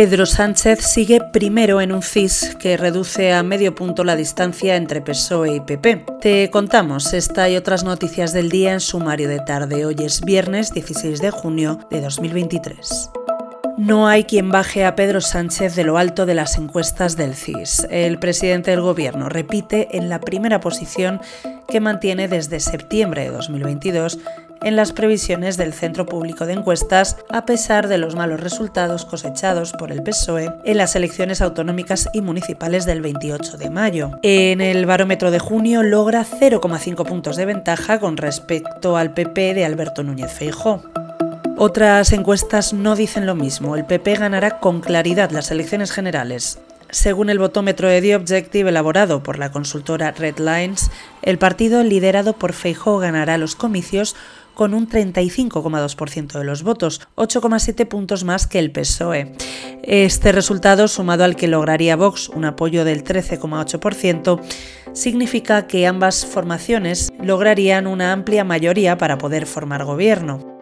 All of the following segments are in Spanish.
Pedro Sánchez sigue primero en un CIS que reduce a medio punto la distancia entre PSOE y PP. Te contamos esta y otras noticias del día en sumario de tarde. Hoy es viernes 16 de junio de 2023. No hay quien baje a Pedro Sánchez de lo alto de las encuestas del CIS. El presidente del Gobierno repite en la primera posición que mantiene desde septiembre de 2022 en las previsiones del Centro Público de Encuestas, a pesar de los malos resultados cosechados por el PSOE en las elecciones autonómicas y municipales del 28 de mayo. En el barómetro de junio logra 0,5 puntos de ventaja con respecto al PP de Alberto Núñez Feijó. Otras encuestas no dicen lo mismo. El PP ganará con claridad las elecciones generales. Según el votómetro de The Objective elaborado por la consultora Red Lines, el partido liderado por Feijóo ganará los comicios con un 35,2% de los votos, 8,7 puntos más que el PSOE. Este resultado, sumado al que lograría Vox, un apoyo del 13,8%, significa que ambas formaciones lograrían una amplia mayoría para poder formar gobierno.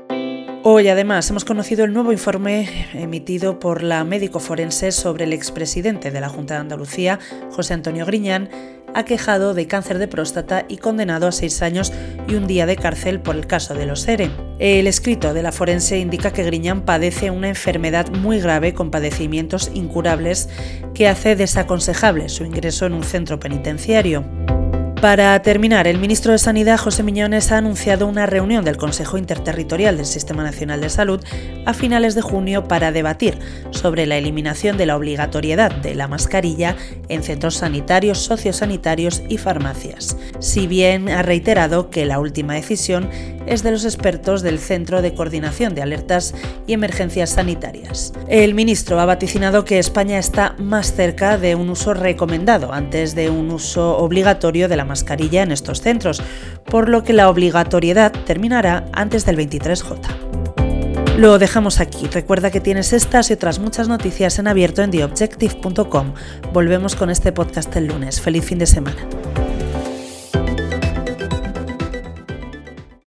Hoy además hemos conocido el nuevo informe emitido por la médico forense sobre el expresidente de la Junta de Andalucía, José Antonio Griñán, aquejado de cáncer de próstata y condenado a seis años y un día de cárcel por el caso de los ERE. El escrito de la forense indica que Griñán padece una enfermedad muy grave con padecimientos incurables que hace desaconsejable su ingreso en un centro penitenciario. Para terminar, el ministro de Sanidad, José Miñones, ha anunciado una reunión del Consejo Interterritorial del Sistema Nacional de Salud a finales de junio para debatir sobre la eliminación de la obligatoriedad de la mascarilla en centros sanitarios, sociosanitarios y farmacias. Si bien ha reiterado que la última decisión es de los expertos del Centro de Coordinación de Alertas y Emergencias Sanitarias. El ministro ha vaticinado que España está más cerca de un uso recomendado antes de un uso obligatorio de la mascarilla en estos centros, por lo que la obligatoriedad terminará antes del 23J. Lo dejamos aquí. Recuerda que tienes estas y otras muchas noticias en abierto en theobjective.com. Volvemos con este podcast el lunes. Feliz fin de semana.